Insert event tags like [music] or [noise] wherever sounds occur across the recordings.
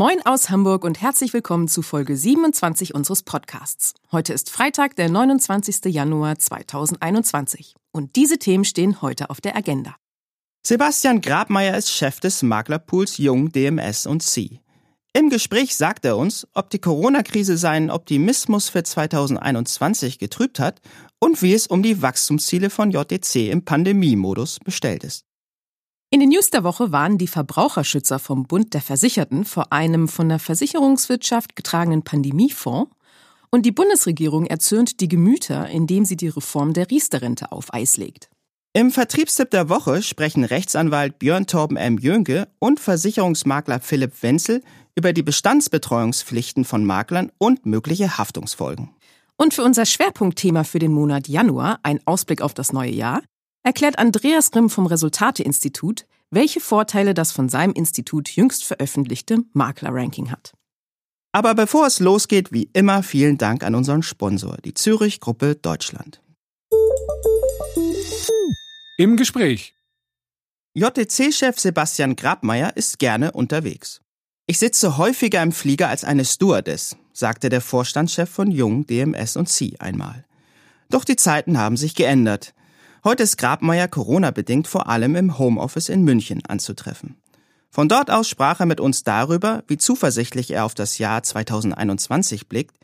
Moin aus Hamburg und herzlich willkommen zu Folge 27 unseres Podcasts. Heute ist Freitag, der 29. Januar 2021. Und diese Themen stehen heute auf der Agenda. Sebastian Grabmeier ist Chef des Maklerpools Jung DMS und C. Im Gespräch sagt er uns, ob die Corona-Krise seinen Optimismus für 2021 getrübt hat und wie es um die Wachstumsziele von JTC im Pandemiemodus bestellt ist. In den News der Woche waren die Verbraucherschützer vom Bund der Versicherten vor einem von der Versicherungswirtschaft getragenen Pandemiefonds und die Bundesregierung erzürnt die Gemüter, indem sie die Reform der Riester-Rente auf Eis legt. Im Vertriebstipp der Woche sprechen Rechtsanwalt Björn Torben M. Jönke und Versicherungsmakler Philipp Wenzel über die Bestandsbetreuungspflichten von Maklern und mögliche Haftungsfolgen. Und für unser Schwerpunktthema für den Monat Januar, ein Ausblick auf das neue Jahr, erklärt Andreas Grimm vom Resultate-Institut, welche Vorteile das von seinem Institut jüngst veröffentlichte Makler-Ranking hat. Aber bevor es losgeht, wie immer vielen Dank an unseren Sponsor, die Zürich Gruppe Deutschland. Im Gespräch. JTC-Chef Sebastian Grabmeier ist gerne unterwegs. Ich sitze häufiger im Flieger als eine Stewardess, sagte der Vorstandschef von Jung, DMS und C einmal. Doch die Zeiten haben sich geändert. Heute ist Grabmeier Corona-bedingt vor allem im Homeoffice in München anzutreffen. Von dort aus sprach er mit uns darüber, wie zuversichtlich er auf das Jahr 2021 blickt,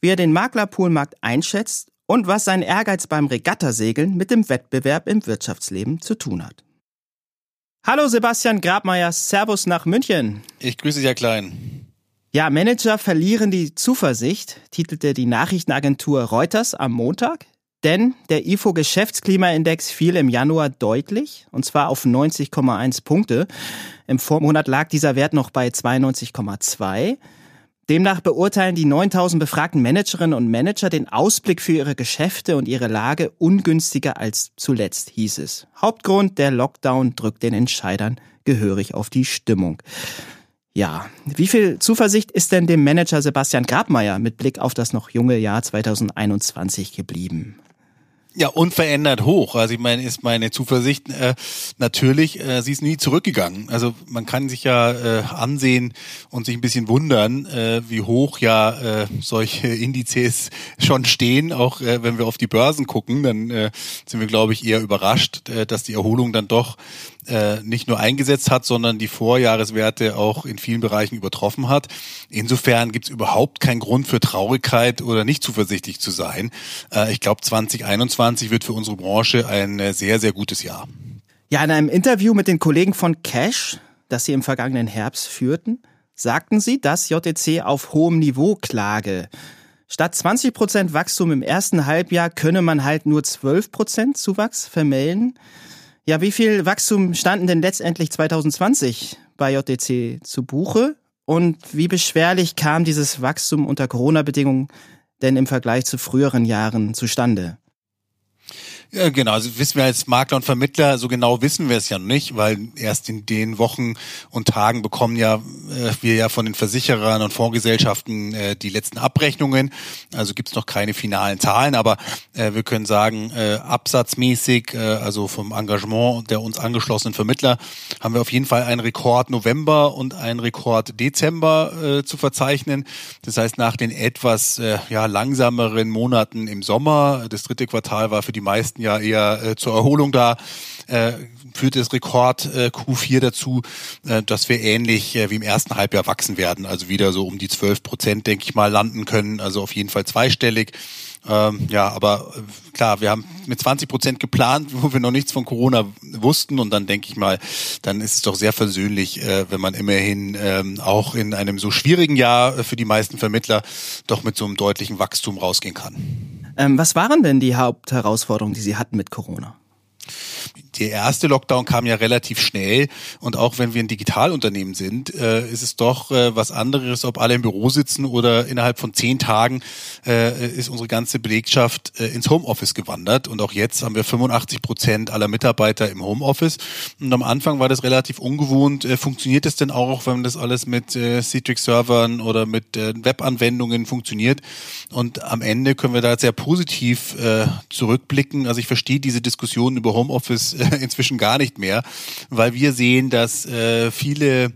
wie er den Maklerpoolmarkt einschätzt und was sein Ehrgeiz beim Regattasegeln mit dem Wettbewerb im Wirtschaftsleben zu tun hat. Hallo Sebastian Grabmeier, Servus nach München. Ich grüße Sie, Herr Klein. Ja, Manager verlieren die Zuversicht, titelte die Nachrichtenagentur Reuters am Montag. Denn der IFO Geschäftsklimaindex fiel im Januar deutlich, und zwar auf 90,1 Punkte. Im Vormonat lag dieser Wert noch bei 92,2. Demnach beurteilen die 9000 befragten Managerinnen und Manager den Ausblick für ihre Geschäfte und ihre Lage ungünstiger als zuletzt, hieß es. Hauptgrund, der Lockdown drückt den Entscheidern gehörig auf die Stimmung. Ja, wie viel Zuversicht ist denn dem Manager Sebastian Grabmeier mit Blick auf das noch junge Jahr 2021 geblieben? Ja, unverändert hoch. Also ich meine, ist meine Zuversicht äh, natürlich, äh, sie ist nie zurückgegangen. Also man kann sich ja äh, ansehen und sich ein bisschen wundern, äh, wie hoch ja äh, solche [laughs] Indizes schon stehen. Auch äh, wenn wir auf die Börsen gucken, dann äh, sind wir, glaube ich, eher überrascht, äh, dass die Erholung dann doch äh, nicht nur eingesetzt hat, sondern die Vorjahreswerte auch in vielen Bereichen übertroffen hat. Insofern gibt es überhaupt keinen Grund für Traurigkeit oder nicht zuversichtlich zu sein. Äh, ich glaube, 2021 wird für unsere Branche ein äh, sehr, sehr gutes Jahr. Ja, in einem Interview mit den Kollegen von Cash, das Sie im vergangenen Herbst führten, sagten Sie, dass JTC auf hohem Niveau klage. Statt 20% Wachstum im ersten Halbjahr könne man halt nur 12% Zuwachs vermelden. Ja, wie viel Wachstum standen denn letztendlich 2020 bei JTC zu Buche? Und wie beschwerlich kam dieses Wachstum unter Corona-Bedingungen denn im Vergleich zu früheren Jahren zustande? Ja, genau, also wissen wir als Makler und Vermittler, so genau wissen wir es ja noch nicht, weil erst in den Wochen und Tagen bekommen ja äh, wir ja von den Versicherern und Fondsgesellschaften äh, die letzten Abrechnungen. Also gibt es noch keine finalen Zahlen, aber äh, wir können sagen, äh, absatzmäßig, äh, also vom Engagement der uns angeschlossenen Vermittler, haben wir auf jeden Fall einen Rekord November und einen Rekord Dezember äh, zu verzeichnen. Das heißt, nach den etwas äh, ja, langsameren Monaten im Sommer, das dritte Quartal war für die meisten ja eher äh, zur Erholung da, äh, führt das Rekord äh, Q4 dazu, äh, dass wir ähnlich äh, wie im ersten Halbjahr wachsen werden. Also wieder so um die 12 Prozent, denke ich mal, landen können. Also auf jeden Fall zweistellig. Ähm, ja, aber äh, klar, wir haben mit 20 Prozent geplant, wo wir noch nichts von Corona wussten. Und dann denke ich mal, dann ist es doch sehr versöhnlich, äh, wenn man immerhin ähm, auch in einem so schwierigen Jahr für die meisten Vermittler doch mit so einem deutlichen Wachstum rausgehen kann. Ähm, was waren denn die Hauptherausforderungen, die Sie hatten mit Corona? Der erste Lockdown kam ja relativ schnell und auch wenn wir ein Digitalunternehmen sind, äh, ist es doch äh, was anderes, ob alle im Büro sitzen oder innerhalb von zehn Tagen äh, ist unsere ganze Belegschaft äh, ins Homeoffice gewandert und auch jetzt haben wir 85 Prozent aller Mitarbeiter im Homeoffice und am Anfang war das relativ ungewohnt. Äh, funktioniert es denn auch, wenn das alles mit äh, Citrix-Servern oder mit äh, Webanwendungen funktioniert? Und am Ende können wir da sehr positiv äh, zurückblicken. Also ich verstehe diese Diskussion über Homeoffice äh, [laughs] inzwischen gar nicht mehr, weil wir sehen, dass äh, viele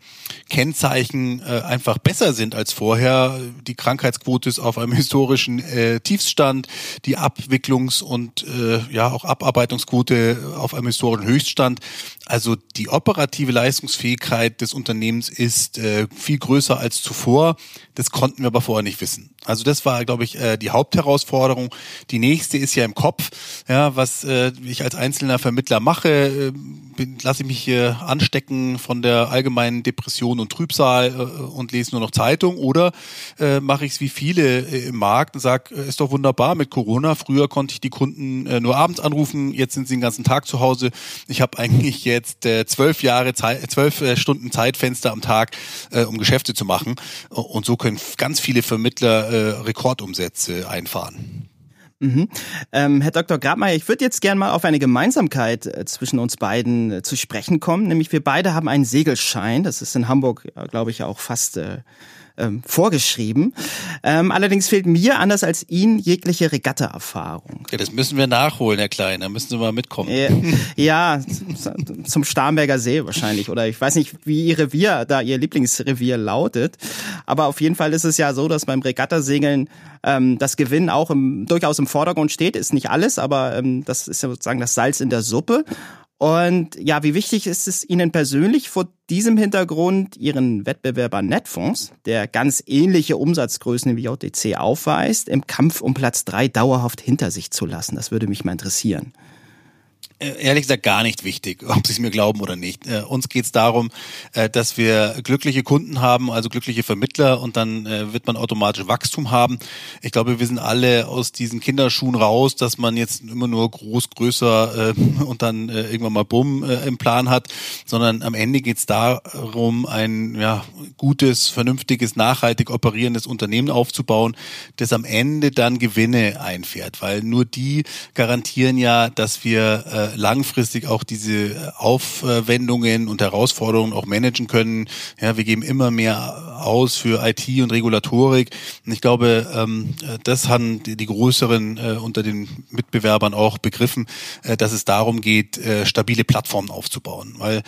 Kennzeichen äh, einfach besser sind als vorher. Die Krankheitsquote ist auf einem [laughs] historischen äh, Tiefstand, die Abwicklungs- und äh, ja auch Abarbeitungsquote auf einem historischen Höchststand. Also die operative Leistungsfähigkeit des Unternehmens ist äh, viel größer als zuvor. Das konnten wir aber vorher nicht wissen. Also das war, glaube ich, äh, die Hauptherausforderung. Die nächste ist ja im Kopf. Ja, was äh, ich als einzelner Vermittler mache, äh, lasse ich mich hier anstecken von der allgemeinen Depression und Trübsal äh, und lese nur noch Zeitung oder äh, mache ich es wie viele äh, im Markt und sage, äh, ist doch wunderbar mit Corona. Früher konnte ich die Kunden äh, nur abends anrufen, jetzt sind sie den ganzen Tag zu Hause. Ich habe [laughs] eigentlich jetzt äh, zwölf Jahre zwölf äh, Stunden Zeitfenster am Tag, äh, um Geschäfte zu machen. Und so können ganz viele Vermittler äh, Rekordumsätze einfahren. Mhm. Ähm, Herr Dr. Grabmeier, ich würde jetzt gerne mal auf eine Gemeinsamkeit äh, zwischen uns beiden äh, zu sprechen kommen. Nämlich wir beide haben einen Segelschein. Das ist in Hamburg, glaube ich, auch fast äh, ähm, vorgeschrieben. Ähm, allerdings fehlt mir, anders als Ihnen, jegliche Regatta-Erfahrung. Ja, das müssen wir nachholen, Herr Klein. Da müssen Sie mal mitkommen. Ja, zum Starnberger See wahrscheinlich. Oder ich weiß nicht, wie Ihr Revier, da Ihr Lieblingsrevier lautet. Aber auf jeden Fall ist es ja so, dass beim Regattasegeln ähm, das Gewinn auch im, durchaus im Vordergrund steht. Ist nicht alles, aber ähm, das ist sozusagen das Salz in der Suppe. Und ja, wie wichtig ist es Ihnen persönlich vor diesem Hintergrund Ihren Wettbewerber Netfonds, der ganz ähnliche Umsatzgrößen wie JTC aufweist, im Kampf um Platz drei dauerhaft hinter sich zu lassen? Das würde mich mal interessieren. Äh, ehrlich gesagt gar nicht wichtig, ob Sie es mir glauben oder nicht. Äh, uns geht es darum, äh, dass wir glückliche Kunden haben, also glückliche Vermittler und dann äh, wird man automatisch Wachstum haben. Ich glaube, wir sind alle aus diesen Kinderschuhen raus, dass man jetzt immer nur groß, größer äh, und dann äh, irgendwann mal Bumm im Plan hat, sondern am Ende geht es darum, ein ja, gutes, vernünftiges, nachhaltig operierendes Unternehmen aufzubauen, das am Ende dann Gewinne einfährt, weil nur die garantieren ja, dass wir langfristig auch diese Aufwendungen und Herausforderungen auch managen können. Ja, wir geben immer mehr aus für IT und Regulatorik. Und ich glaube, ähm, das haben die, größeren äh, unter den Mitbewerbern auch begriffen, äh, dass es darum geht, äh, stabile Plattformen aufzubauen. Weil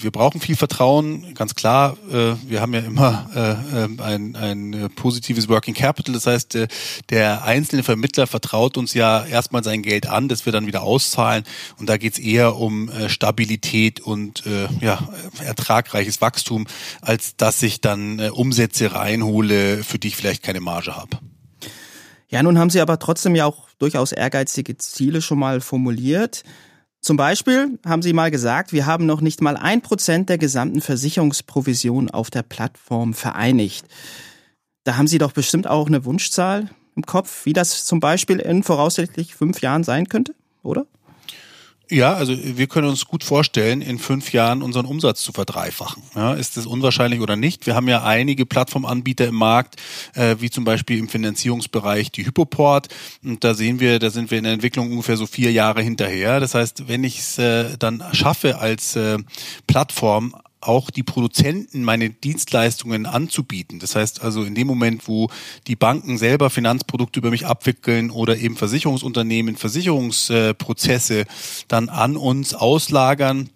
wir brauchen viel Vertrauen, ganz klar. wir haben ja immer ein, ein positives Working Capital. Das heißt, der einzelne Vermittler vertraut uns ja erstmal sein Geld an, das wir dann wieder auszahlen. Und da geht es eher um äh, Stabilität und äh, ja, ertragreiches Wachstum, als dass ich dann äh, Umsätze reinhole, für die ich vielleicht keine Marge habe. Ja, nun haben Sie aber trotzdem ja auch durchaus ehrgeizige Ziele schon mal formuliert. Zum Beispiel haben Sie mal gesagt, wir haben noch nicht mal ein Prozent der gesamten Versicherungsprovision auf der Plattform vereinigt. Da haben Sie doch bestimmt auch eine Wunschzahl im Kopf, wie das zum Beispiel in voraussichtlich fünf Jahren sein könnte, oder? Ja, also wir können uns gut vorstellen, in fünf Jahren unseren Umsatz zu verdreifachen. Ja, ist das unwahrscheinlich oder nicht? Wir haben ja einige Plattformanbieter im Markt, äh, wie zum Beispiel im Finanzierungsbereich die Hypoport. Und da sehen wir, da sind wir in der Entwicklung ungefähr so vier Jahre hinterher. Das heißt, wenn ich es äh, dann schaffe, als äh, Plattform auch die Produzenten meine Dienstleistungen anzubieten. Das heißt also in dem Moment, wo die Banken selber Finanzprodukte über mich abwickeln oder eben Versicherungsunternehmen Versicherungsprozesse dann an uns auslagern,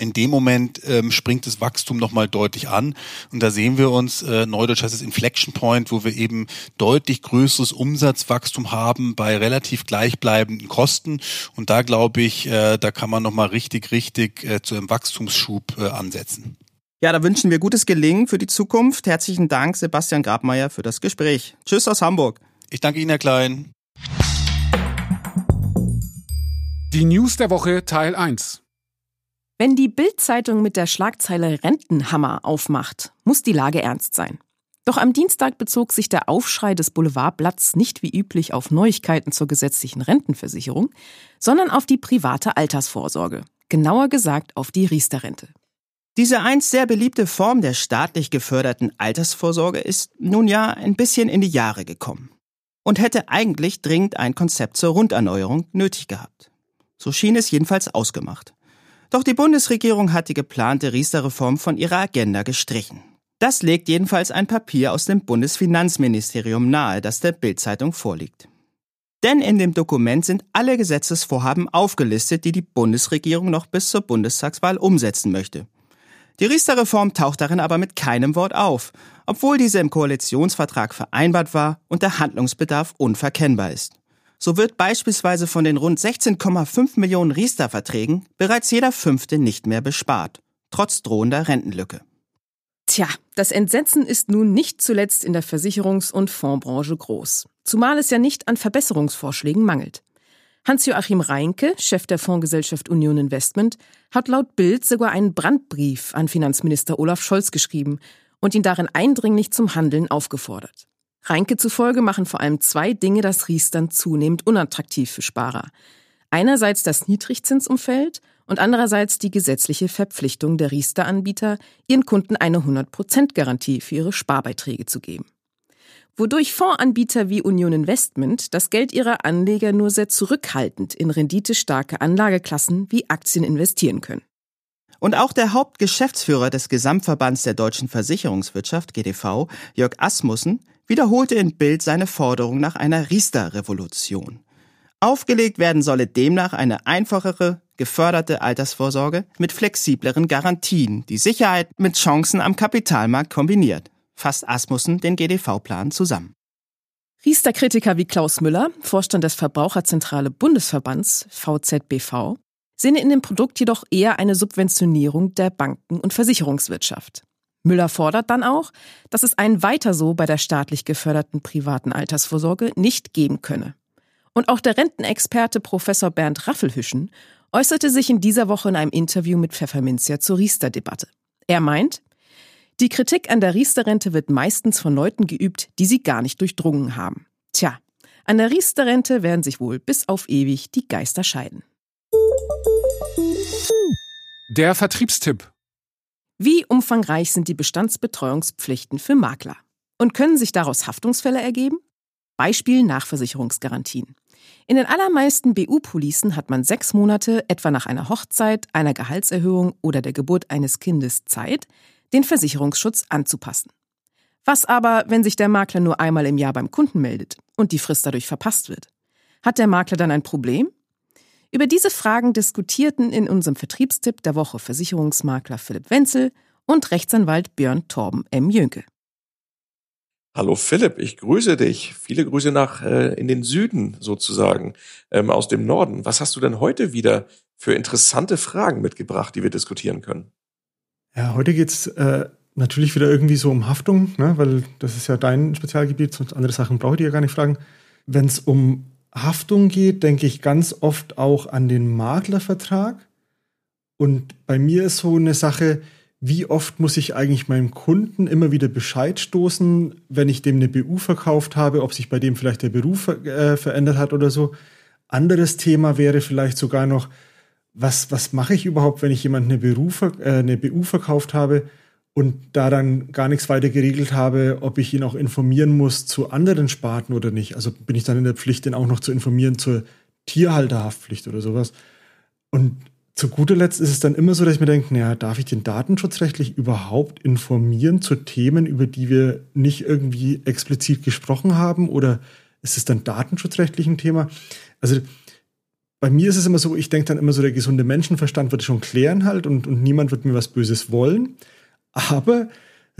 in dem Moment ähm, springt das Wachstum nochmal deutlich an. Und da sehen wir uns, äh, Neudeutsch heißt es Inflection Point, wo wir eben deutlich größeres Umsatzwachstum haben bei relativ gleichbleibenden Kosten. Und da glaube ich, äh, da kann man nochmal richtig, richtig äh, zu einem Wachstumsschub äh, ansetzen. Ja, da wünschen wir gutes Gelingen für die Zukunft. Herzlichen Dank, Sebastian Grabmeier, für das Gespräch. Tschüss aus Hamburg. Ich danke Ihnen, Herr Klein. Die News der Woche Teil 1. Wenn die Bild-Zeitung mit der Schlagzeile Rentenhammer aufmacht, muss die Lage ernst sein. Doch am Dienstag bezog sich der Aufschrei des Boulevardblatts nicht wie üblich auf Neuigkeiten zur gesetzlichen Rentenversicherung, sondern auf die private Altersvorsorge, genauer gesagt auf die Riester-Rente. Diese einst sehr beliebte Form der staatlich geförderten Altersvorsorge ist nun ja ein bisschen in die Jahre gekommen und hätte eigentlich dringend ein Konzept zur Runderneuerung nötig gehabt. So schien es jedenfalls ausgemacht. Doch die Bundesregierung hat die geplante Riester-Reform von ihrer Agenda gestrichen. Das legt jedenfalls ein Papier aus dem Bundesfinanzministerium nahe, das der Bildzeitung vorliegt. Denn in dem Dokument sind alle Gesetzesvorhaben aufgelistet, die die Bundesregierung noch bis zur Bundestagswahl umsetzen möchte. Die Riester-Reform taucht darin aber mit keinem Wort auf, obwohl diese im Koalitionsvertrag vereinbart war und der Handlungsbedarf unverkennbar ist. So wird beispielsweise von den rund 16,5 Millionen Riester-Verträgen bereits jeder fünfte nicht mehr bespart, trotz drohender Rentenlücke. Tja, das Entsetzen ist nun nicht zuletzt in der Versicherungs- und Fondsbranche groß, zumal es ja nicht an Verbesserungsvorschlägen mangelt. Hans-Joachim Reinke, Chef der Fondsgesellschaft Union Investment, hat laut Bild sogar einen Brandbrief an Finanzminister Olaf Scholz geschrieben und ihn darin eindringlich zum Handeln aufgefordert. Reinke zufolge machen vor allem zwei Dinge das Riestern zunehmend unattraktiv für Sparer. Einerseits das Niedrigzinsumfeld und andererseits die gesetzliche Verpflichtung der Riester-Anbieter, ihren Kunden eine 100%-Garantie für ihre Sparbeiträge zu geben. Wodurch Fondsanbieter wie Union Investment das Geld ihrer Anleger nur sehr zurückhaltend in renditestarke Anlageklassen wie Aktien investieren können. Und auch der Hauptgeschäftsführer des Gesamtverbands der deutschen Versicherungswirtschaft, GDV, Jörg Asmussen, wiederholte in Bild seine Forderung nach einer Riester-Revolution. Aufgelegt werden solle demnach eine einfachere, geförderte Altersvorsorge mit flexibleren Garantien, die Sicherheit mit Chancen am Kapitalmarkt kombiniert, fasst Asmussen den GDV-Plan zusammen. Riester-Kritiker wie Klaus Müller, Vorstand des Verbraucherzentrale Bundesverbands VZBV, sehen in dem Produkt jedoch eher eine Subventionierung der Banken- und Versicherungswirtschaft. Müller fordert dann auch, dass es ein Weiter so bei der staatlich geförderten privaten Altersvorsorge nicht geben könne. Und auch der Rentenexperte Professor Bernd Raffelhüschen äußerte sich in dieser Woche in einem Interview mit Pfefferminzia zur Riester-Debatte. Er meint, die Kritik an der Riester-Rente wird meistens von Leuten geübt, die sie gar nicht durchdrungen haben. Tja, an der Riester-Rente werden sich wohl bis auf ewig die Geister scheiden. Der Vertriebstipp. Wie umfangreich sind die Bestandsbetreuungspflichten für Makler? Und können sich daraus Haftungsfälle ergeben? Beispiel Nachversicherungsgarantien. In den allermeisten BU-Policen hat man sechs Monate, etwa nach einer Hochzeit, einer Gehaltserhöhung oder der Geburt eines Kindes Zeit, den Versicherungsschutz anzupassen. Was aber, wenn sich der Makler nur einmal im Jahr beim Kunden meldet und die Frist dadurch verpasst wird? Hat der Makler dann ein Problem? Über diese Fragen diskutierten in unserem Vertriebstipp der Woche Versicherungsmakler Philipp Wenzel und Rechtsanwalt Björn Torben M. Jönke. Hallo Philipp, ich grüße dich. Viele Grüße nach äh, in den Süden sozusagen, ähm, aus dem Norden. Was hast du denn heute wieder für interessante Fragen mitgebracht, die wir diskutieren können? Ja, heute geht's äh, natürlich wieder irgendwie so um Haftung, ne? weil das ist ja dein Spezialgebiet, sonst andere Sachen brauche ich dir ja gar nicht fragen. Wenn es um Haftung geht, denke ich ganz oft auch an den Maklervertrag. Und bei mir ist so eine Sache, wie oft muss ich eigentlich meinem Kunden immer wieder Bescheid stoßen, wenn ich dem eine BU verkauft habe, ob sich bei dem vielleicht der Beruf äh, verändert hat oder so. Anderes Thema wäre vielleicht sogar noch, was, was mache ich überhaupt, wenn ich jemanden eine, äh, eine BU verkauft habe und da dann gar nichts weiter geregelt habe, ob ich ihn auch informieren muss zu anderen Sparten oder nicht. Also bin ich dann in der Pflicht, den auch noch zu informieren zur Tierhalterhaftpflicht oder sowas. Und zu guter Letzt ist es dann immer so, dass ich mir denke, naja, darf ich den datenschutzrechtlich überhaupt informieren zu Themen, über die wir nicht irgendwie explizit gesprochen haben? Oder ist es dann datenschutzrechtlich ein Thema? Also bei mir ist es immer so, ich denke dann immer so, der gesunde Menschenverstand wird schon klären halt und, und niemand wird mir was Böses wollen. Aber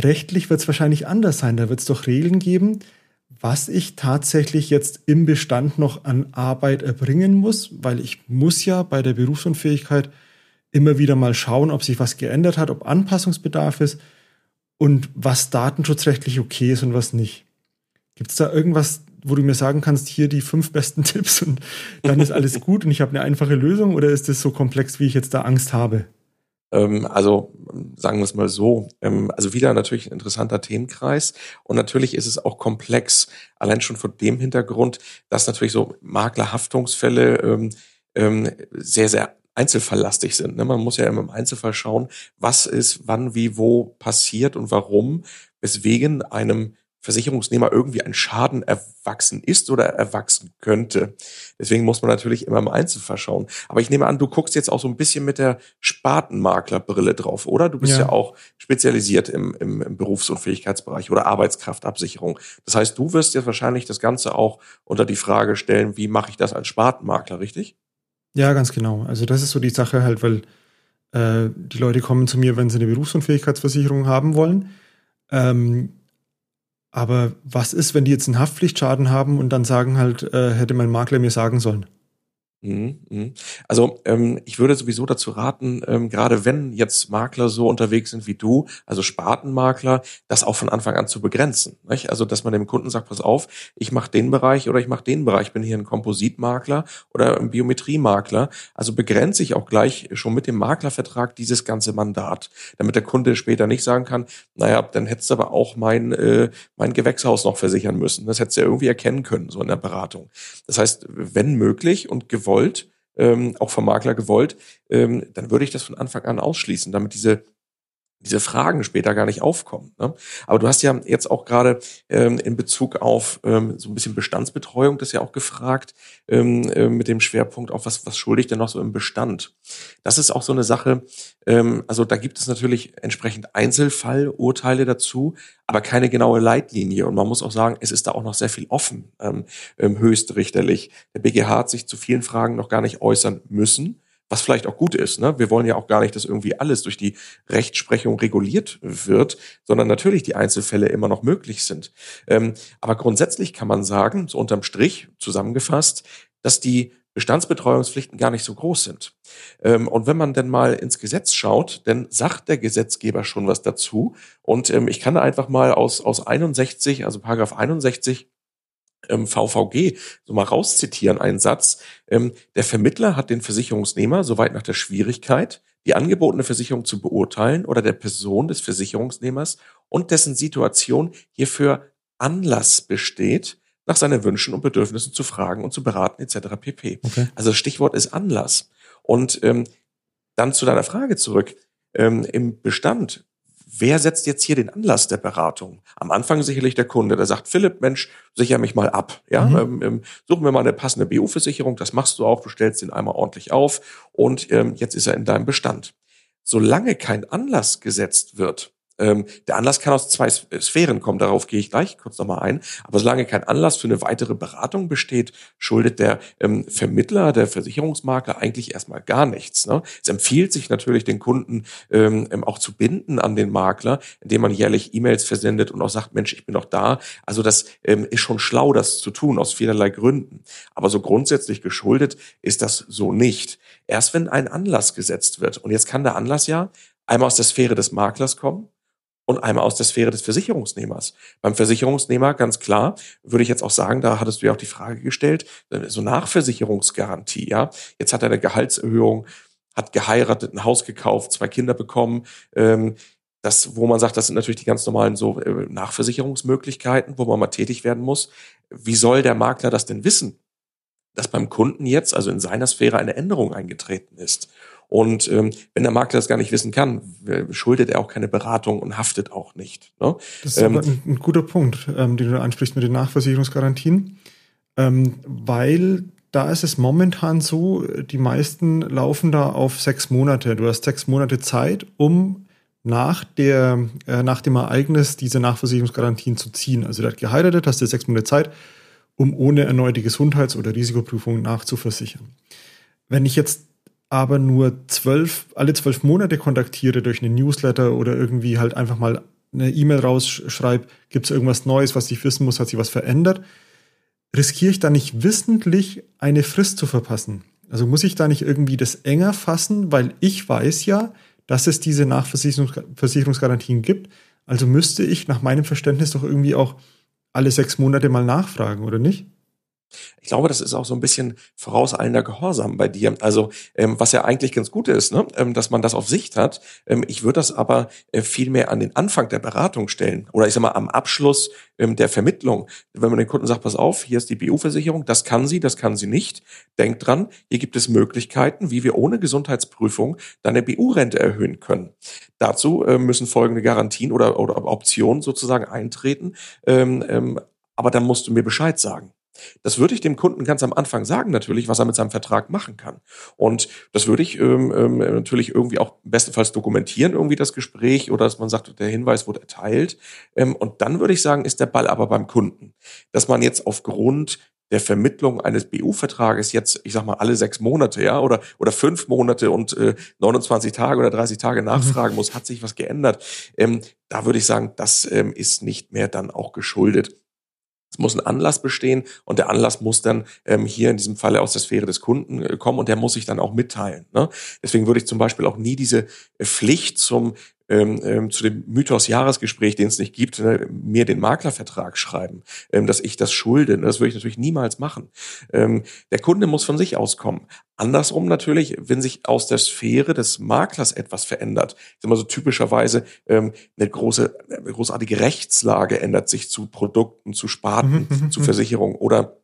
rechtlich wird es wahrscheinlich anders sein. Da wird es doch Regeln geben, was ich tatsächlich jetzt im Bestand noch an Arbeit erbringen muss, weil ich muss ja bei der Berufsunfähigkeit immer wieder mal schauen, ob sich was geändert hat, ob Anpassungsbedarf ist und was datenschutzrechtlich okay ist und was nicht. Gibt es da irgendwas, wo du mir sagen kannst, hier die fünf besten [laughs] Tipps und dann ist alles [laughs] gut und ich habe eine einfache Lösung oder ist das so komplex, wie ich jetzt da Angst habe? Ähm, also sagen wir es mal so. Ähm, also wieder natürlich ein interessanter Themenkreis und natürlich ist es auch komplex. Allein schon vor dem Hintergrund, dass natürlich so Maklerhaftungsfälle ähm, ähm, sehr, sehr einzelfalllastig sind. Ne? Man muss ja immer im Einzelfall schauen, was ist, wann, wie, wo passiert und warum, weswegen einem Versicherungsnehmer irgendwie ein Schaden erwachsen ist oder erwachsen könnte. Deswegen muss man natürlich immer im Einzelfall schauen. Aber ich nehme an, du guckst jetzt auch so ein bisschen mit der Spartenmaklerbrille drauf, oder? Du bist ja, ja auch spezialisiert im, im, im Berufsunfähigkeitsbereich oder Arbeitskraftabsicherung. Das heißt, du wirst jetzt wahrscheinlich das Ganze auch unter die Frage stellen, wie mache ich das als Spartenmakler, richtig? Ja, ganz genau. Also das ist so die Sache halt, weil äh, die Leute kommen zu mir, wenn sie eine Berufsunfähigkeitsversicherung haben wollen. Ähm, aber was ist, wenn die jetzt einen Haftpflichtschaden haben und dann sagen halt, äh, hätte mein Makler mir sagen sollen? Mhm, mhm. Also ähm, ich würde sowieso dazu raten, ähm, gerade wenn jetzt Makler so unterwegs sind wie du, also Spartenmakler, das auch von Anfang an zu begrenzen. Nicht? Also dass man dem Kunden sagt, pass auf, ich mache den Bereich oder ich mache den Bereich, ich bin hier ein Kompositmakler oder ein Biometriemakler. Also begrenze ich auch gleich schon mit dem Maklervertrag dieses ganze Mandat, damit der Kunde später nicht sagen kann, naja, dann hättest du aber auch mein, äh, mein Gewächshaus noch versichern müssen. Das hättest du ja irgendwie erkennen können, so in der Beratung. Das heißt, wenn möglich und gewollt, gewollt, ähm, auch vom Makler gewollt, ähm, dann würde ich das von Anfang an ausschließen, damit diese diese Fragen später gar nicht aufkommen. Ne? Aber du hast ja jetzt auch gerade ähm, in Bezug auf ähm, so ein bisschen Bestandsbetreuung das ja auch gefragt, ähm, äh, mit dem Schwerpunkt auf was, was schuldig denn noch so im Bestand. Das ist auch so eine Sache, ähm, also da gibt es natürlich entsprechend Einzelfallurteile dazu, aber keine genaue Leitlinie. Und man muss auch sagen, es ist da auch noch sehr viel offen, ähm, ähm höchstrichterlich. Der BGH hat sich zu vielen Fragen noch gar nicht äußern müssen was vielleicht auch gut ist. Ne? Wir wollen ja auch gar nicht, dass irgendwie alles durch die Rechtsprechung reguliert wird, sondern natürlich die Einzelfälle immer noch möglich sind. Ähm, aber grundsätzlich kann man sagen, so unterm Strich zusammengefasst, dass die Bestandsbetreuungspflichten gar nicht so groß sind. Ähm, und wenn man denn mal ins Gesetz schaut, dann sagt der Gesetzgeber schon was dazu. Und ähm, ich kann einfach mal aus, aus 61, also Paragraph 61 ähm, VVG so mal rauszitieren, einen Satz. Ähm, der Vermittler hat den Versicherungsnehmer, soweit nach der Schwierigkeit, die angebotene Versicherung zu beurteilen oder der Person des Versicherungsnehmers und dessen Situation hierfür Anlass besteht, nach seinen Wünschen und Bedürfnissen zu fragen und zu beraten etc. pp. Okay. Also das Stichwort ist Anlass. Und ähm, dann zu deiner Frage zurück. Ähm, Im Bestand wer setzt jetzt hier den Anlass der Beratung? Am Anfang sicherlich der Kunde, der sagt, Philipp, Mensch, sicher mich mal ab. Ja, mhm. ähm, ähm suchen wir mal eine passende BU-Versicherung. Das machst du auch. Du stellst den einmal ordentlich auf und ähm, jetzt ist er in deinem Bestand. Solange kein Anlass gesetzt wird, ähm, der Anlass kann aus zwei Sphären kommen, darauf gehe ich gleich kurz nochmal ein. Aber solange kein Anlass für eine weitere Beratung besteht, schuldet der ähm, Vermittler, der Versicherungsmakler eigentlich erstmal gar nichts. Ne? Es empfiehlt sich natürlich den Kunden ähm, ähm, auch zu binden an den Makler, indem man jährlich E-Mails versendet und auch sagt, Mensch, ich bin doch da. Also das ähm, ist schon schlau, das zu tun, aus vielerlei Gründen. Aber so grundsätzlich geschuldet ist das so nicht. Erst wenn ein Anlass gesetzt wird. Und jetzt kann der Anlass ja einmal aus der Sphäre des Maklers kommen, und einmal aus der Sphäre des Versicherungsnehmers. Beim Versicherungsnehmer ganz klar, würde ich jetzt auch sagen, da hattest du ja auch die Frage gestellt, äh, so Nachversicherungsgarantie, ja. Jetzt hat er eine Gehaltserhöhung, hat geheiratet, ein Haus gekauft, zwei Kinder bekommen, ähm, das, wo man sagt, das sind natürlich die ganz normalen so äh, Nachversicherungsmöglichkeiten, wo man mal tätig werden muss. Wie soll der Makler das denn wissen? Dass beim Kunden jetzt, also in seiner Sphäre, eine Änderung eingetreten ist. Und ähm, wenn der Makler das gar nicht wissen kann, schuldet er auch keine Beratung und haftet auch nicht. Ne? Das ist ähm, ein, ein, guter Punkt, ähm, den du ansprichst mit den Nachversicherungsgarantien, ähm, weil da ist es momentan so, die meisten laufen da auf sechs Monate. Du hast sechs Monate Zeit, um nach, der, äh, nach dem Ereignis diese Nachversicherungsgarantien zu ziehen. Also der hat geheiratet, hast du sechs Monate Zeit, um ohne erneute Gesundheits- oder Risikoprüfung nachzuversichern. Wenn ich jetzt aber nur zwölf, alle zwölf Monate kontaktiere durch einen Newsletter oder irgendwie halt einfach mal eine E-Mail rausschreibe, gibt es irgendwas Neues, was ich wissen muss, hat sich was verändert, riskiere ich da nicht wissentlich eine Frist zu verpassen. Also muss ich da nicht irgendwie das enger fassen, weil ich weiß ja, dass es diese Nachversicherungsgarantien gibt. Also müsste ich nach meinem Verständnis doch irgendwie auch alle sechs Monate mal nachfragen, oder nicht? Ich glaube, das ist auch so ein bisschen vorauseilender Gehorsam bei dir. Also ähm, was ja eigentlich ganz gut ist, ne? ähm, dass man das auf Sicht hat. Ähm, ich würde das aber äh, viel mehr an den Anfang der Beratung stellen oder ich sag mal am Abschluss ähm, der Vermittlung. Wenn man den Kunden sagt, pass auf, hier ist die BU-Versicherung, das kann sie, das kann sie nicht. Denkt dran, hier gibt es Möglichkeiten, wie wir ohne Gesundheitsprüfung deine BU-Rente erhöhen können. Dazu äh, müssen folgende Garantien oder, oder Optionen sozusagen eintreten. Ähm, ähm, aber dann musst du mir Bescheid sagen. Das würde ich dem Kunden ganz am Anfang sagen, natürlich, was er mit seinem Vertrag machen kann. Und das würde ich ähm, ähm, natürlich irgendwie auch bestenfalls dokumentieren, irgendwie das Gespräch oder dass man sagt, der Hinweis wurde erteilt. Ähm, und dann würde ich sagen, ist der Ball aber beim Kunden. Dass man jetzt aufgrund der Vermittlung eines BU-Vertrages jetzt, ich sag mal, alle sechs Monate, ja, oder, oder fünf Monate und äh, 29 Tage oder 30 Tage nachfragen muss, hat sich was geändert. Ähm, da würde ich sagen, das ähm, ist nicht mehr dann auch geschuldet. Es muss ein Anlass bestehen und der Anlass muss dann ähm, hier in diesem Falle aus der Sphäre des Kunden äh, kommen und der muss sich dann auch mitteilen. Ne? Deswegen würde ich zum Beispiel auch nie diese Pflicht zum ähm, ähm, zu dem Mythos Jahresgespräch, den es nicht gibt, ne, mir den Maklervertrag schreiben, ähm, dass ich das schulde. Ne, das würde ich natürlich niemals machen. Ähm, der Kunde muss von sich auskommen. Andersrum natürlich, wenn sich aus der Sphäre des Maklers etwas verändert, ist immer so typischerweise ähm, eine große, eine großartige Rechtslage ändert sich zu Produkten, zu Sparten, mhm, mhm zu mhm. Versicherungen oder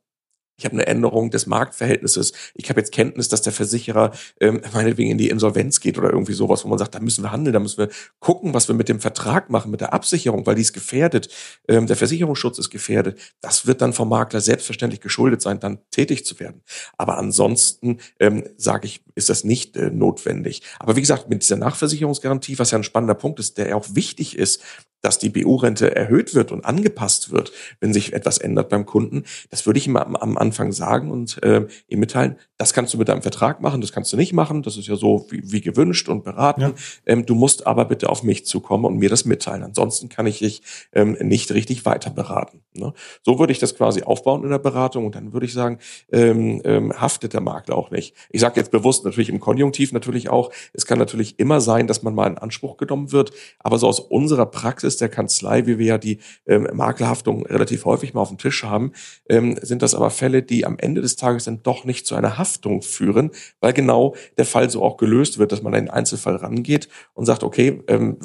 ich habe eine Änderung des Marktverhältnisses. Ich habe jetzt Kenntnis, dass der Versicherer ähm, meinetwegen in die Insolvenz geht oder irgendwie sowas, wo man sagt, da müssen wir handeln, da müssen wir gucken, was wir mit dem Vertrag machen, mit der Absicherung, weil die ist gefährdet. Ähm, der Versicherungsschutz ist gefährdet. Das wird dann vom Makler selbstverständlich geschuldet sein, dann tätig zu werden. Aber ansonsten ähm, sage ich, ist das nicht äh, notwendig. Aber wie gesagt, mit dieser Nachversicherungsgarantie, was ja ein spannender Punkt ist, der auch wichtig ist, dass die BU-Rente erhöht wird und angepasst wird, wenn sich etwas ändert beim Kunden, das würde ich ihm am, am Anfang sagen und äh, ihm mitteilen, das kannst du mit deinem Vertrag machen, das kannst du nicht machen, das ist ja so wie, wie gewünscht und beraten. Ja. Ähm, du musst aber bitte auf mich zukommen und mir das mitteilen. Ansonsten kann ich dich ähm, nicht richtig weiter beraten. Ne? So würde ich das quasi aufbauen in der Beratung und dann würde ich sagen, ähm, ähm, haftet der Makler auch nicht. Ich sage jetzt bewusst natürlich im Konjunktiv natürlich auch, es kann natürlich immer sein, dass man mal in Anspruch genommen wird, aber so aus unserer Praxis der Kanzlei, wie wir ja die ähm, Maklerhaftung relativ häufig mal auf dem Tisch haben, ähm, sind das aber Fälle, die am Ende des Tages dann doch nicht zu einer Haftung führen, weil genau der Fall so auch gelöst wird, dass man in den Einzelfall rangeht und sagt, okay, ähm,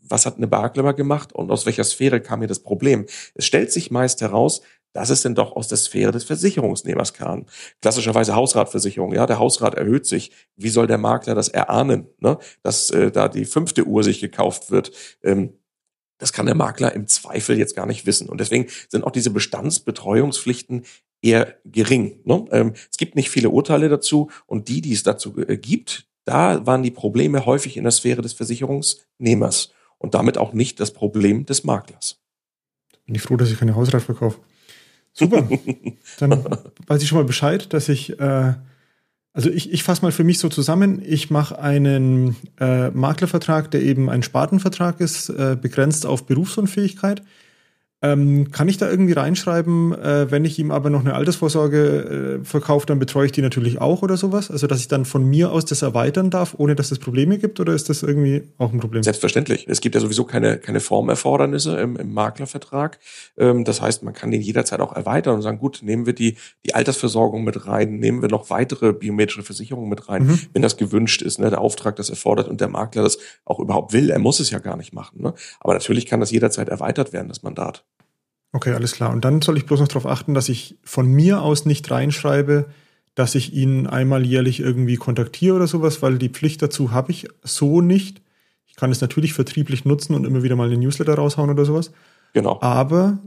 was hat eine Makler gemacht und aus welcher Sphäre kam hier das Problem? Es stellt sich meist heraus, dass es denn doch aus der Sphäre des Versicherungsnehmers kam. Klassischerweise Hausratversicherung, ja, der Hausrat erhöht sich. Wie soll der Makler das erahnen, ne? dass äh, da die fünfte Uhr sich gekauft wird? Ähm, das kann der Makler im Zweifel jetzt gar nicht wissen. Und deswegen sind auch diese Bestandsbetreuungspflichten eher gering. Ne? Ähm, es gibt nicht viele Urteile dazu und die, die es dazu äh, gibt, da waren die Probleme häufig in der Sphäre des Versicherungsnehmers und damit auch nicht das Problem des Maklers. Bin ich froh, dass ich keine Hausrat verkaufe. Super. [laughs] Dann weiß ich schon mal Bescheid, dass ich äh, also ich, ich fasse mal für mich so zusammen. Ich mache einen äh, Maklervertrag, der eben ein Spartenvertrag ist, äh, begrenzt auf Berufsunfähigkeit. Ähm, kann ich da irgendwie reinschreiben, äh, wenn ich ihm aber noch eine Altersvorsorge äh, verkaufe, dann betreue ich die natürlich auch oder sowas? Also, dass ich dann von mir aus das erweitern darf, ohne dass es Probleme gibt, oder ist das irgendwie auch ein Problem? Selbstverständlich. Es gibt ja sowieso keine, keine Formerfordernisse im, im Maklervertrag. Ähm, das heißt, man kann den jederzeit auch erweitern und sagen, gut, nehmen wir die, die Altersversorgung mit rein, nehmen wir noch weitere biometrische Versicherungen mit rein, mhm. wenn das gewünscht ist, ne, der Auftrag das erfordert und der Makler das auch überhaupt will. Er muss es ja gar nicht machen. Ne? Aber natürlich kann das jederzeit erweitert werden, das Mandat. Okay, alles klar. Und dann soll ich bloß noch darauf achten, dass ich von mir aus nicht reinschreibe, dass ich ihn einmal jährlich irgendwie kontaktiere oder sowas, weil die Pflicht dazu habe ich so nicht. Ich kann es natürlich vertrieblich nutzen und immer wieder mal eine Newsletter raushauen oder sowas. Genau. Aber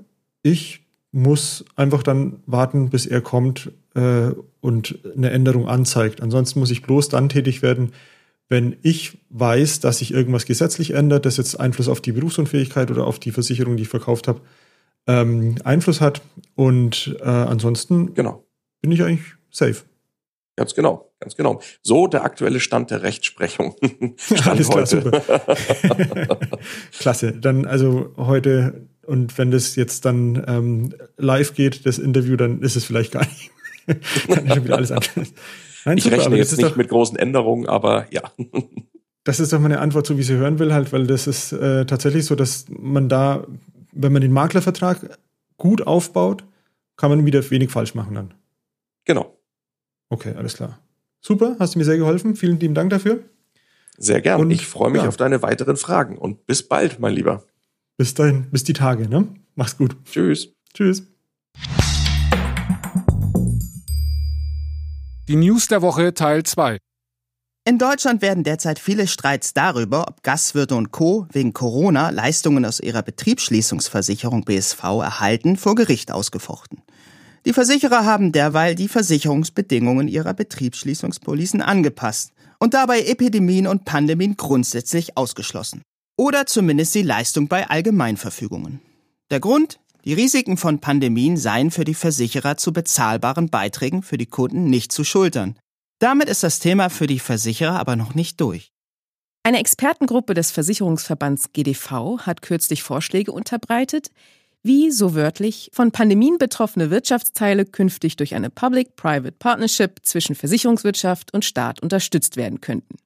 ich muss einfach dann warten, bis er kommt äh, und eine Änderung anzeigt. Ansonsten muss ich bloß dann tätig werden, wenn ich weiß, dass sich irgendwas gesetzlich ändert, das jetzt Einfluss auf die Berufsunfähigkeit oder auf die Versicherung, die ich verkauft habe, ähm, Einfluss hat. Und äh, ansonsten genau. bin ich eigentlich safe. Ganz genau, ganz genau. So der aktuelle Stand der Rechtsprechung. [laughs] Stand Alles klar, super. [laughs] Klasse. Dann also heute und wenn das jetzt dann ähm, live geht, das Interview, dann ist es vielleicht gar nicht. [laughs] Kann ich schon wieder alles anschauen. Nein, ich super, rechne jetzt nicht doch, mit großen Änderungen, aber ja. das ist doch meine Antwort, so wie sie hören will, halt, weil das ist äh, tatsächlich so, dass man da wenn man den Maklervertrag gut aufbaut, kann man wieder wenig falsch machen dann. Genau. Okay, alles klar. Super, hast du mir sehr geholfen. Vielen lieben Dank dafür. Sehr gern. Und ich freue mich ja. auf deine weiteren Fragen und bis bald, mein Lieber. Bis dahin, bis die Tage, ne? Mach's gut. Tschüss. Tschüss. Die News der Woche Teil 2. In Deutschland werden derzeit viele Streits darüber, ob Gastwirte und Co. wegen Corona Leistungen aus ihrer Betriebsschließungsversicherung BSV erhalten, vor Gericht ausgefochten. Die Versicherer haben derweil die Versicherungsbedingungen ihrer Betriebsschließungspolicen angepasst und dabei Epidemien und Pandemien grundsätzlich ausgeschlossen. Oder zumindest die Leistung bei Allgemeinverfügungen. Der Grund? Die Risiken von Pandemien seien für die Versicherer zu bezahlbaren Beiträgen für die Kunden nicht zu schultern. Damit ist das Thema für die Versicherer aber noch nicht durch. Eine Expertengruppe des Versicherungsverbands GDV hat kürzlich Vorschläge unterbreitet, wie, so wörtlich, von Pandemien betroffene Wirtschaftsteile künftig durch eine Public-Private Partnership zwischen Versicherungswirtschaft und Staat unterstützt werden könnten.